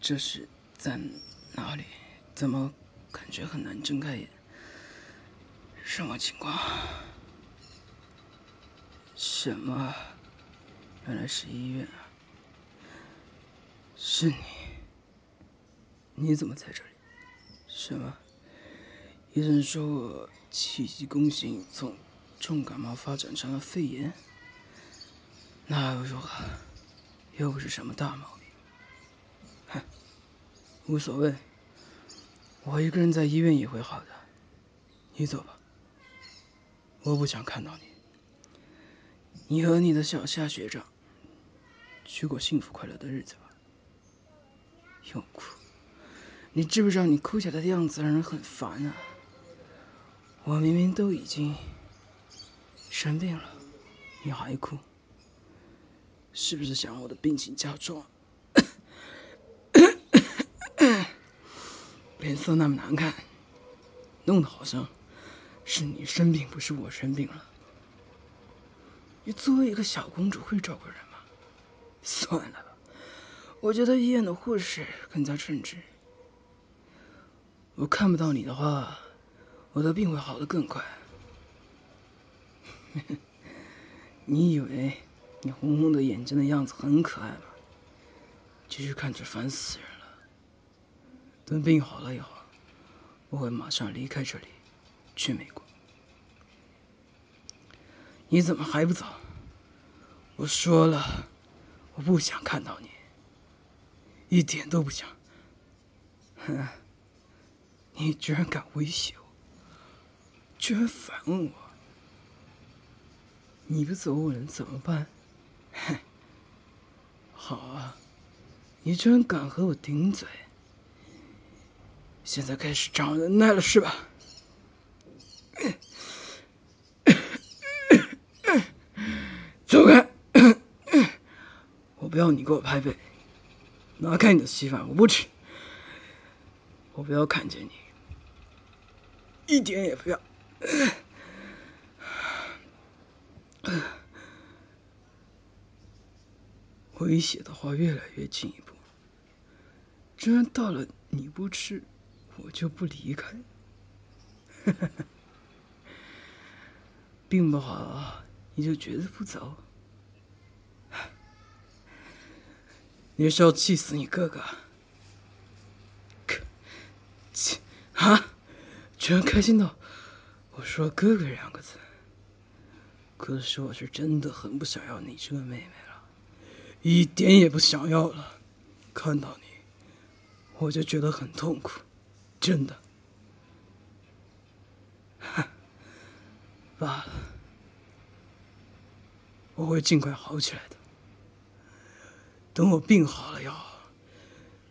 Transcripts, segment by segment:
这是在哪里？怎么感觉很难睁开眼？什么情况？什么？原来是医院啊！是你？你怎么在这里？什么？医生说我气急攻心，从重感冒发展成了肺炎。那又如何？又不是什么大毛病。无所谓，我一个人在医院也会好的。你走吧，我不想看到你。你和你的小夏学长去过幸福快乐的日子吧。又哭，你知不知道你哭起来的样子让人很烦啊？我明明都已经生病了，你还哭，是不是想我的病情加重？脸色那么难看，弄得好像是你生病，不是我生病了。你作为一个小公主会照顾人吗？算了吧，我觉得医院的护士更加称职。我看不到你的话，我的病会好得更快。你以为你红红的眼睛的样子很可爱吗？继续看着烦死人。等病好了以后，我会马上离开这里，去美国。你怎么还不走？我说了，我不想看到你，一点都不想。哼，你居然敢威胁我，居然反问我，你不走我能怎么办？哼，好啊，你居然敢和我顶嘴，现在开始长忍耐了是吧？走开！我不要你给我拍背，拿开你的稀饭，我不吃。我不要看见你，一点也不要。威胁的话越来越进一步，居然到了你不吃，我就不离开。病不好。你就绝对不走？你是要气死你哥哥？气啊！居然开心到我说“哥哥”两个字。可是我是真的很不想要你这个妹妹了，一点也不想要了。看到你，我就觉得很痛苦，真的。罢了。我会尽快好起来的。等我病好了以后，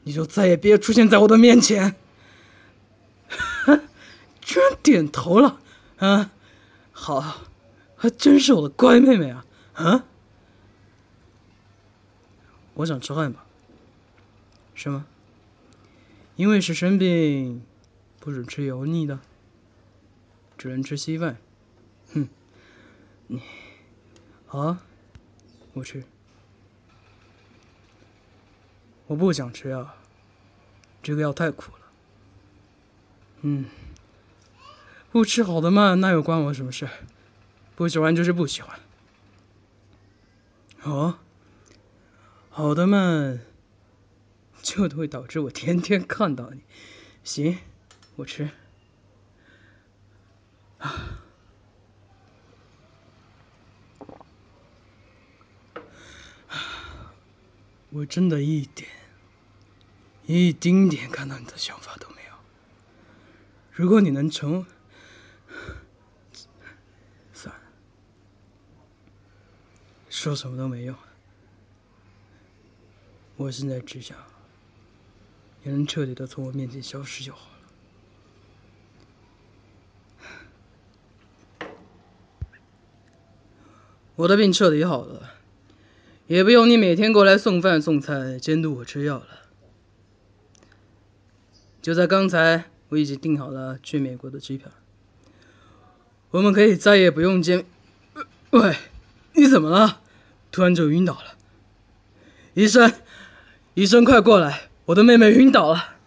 你就再也别出现在我的面前。居然点头了，啊，好，还真是我的乖妹妹啊，啊！我想吃汉堡，是吗？因为是生病，不准吃油腻的，只能吃稀饭。哼，你。啊，我吃。我不想吃药，这个药太苦了。嗯，不吃好的嘛，那又关我什么事？不喜欢就是不喜欢。哦，好的嘛，就会导致我天天看到你。行，我吃。啊。我真的一点、一丁点看到你的想法都没有。如果你能成，算了，说什么都没用。我现在只想，你能彻底的从我面前消失就好了。我的病彻底好了。也不用你每天过来送饭送菜，监督我吃药了。就在刚才，我已经订好了去美国的机票。我们可以再也不用见。喂，你怎么了？突然就晕倒了。医生，医生，快过来！我的妹妹晕倒了。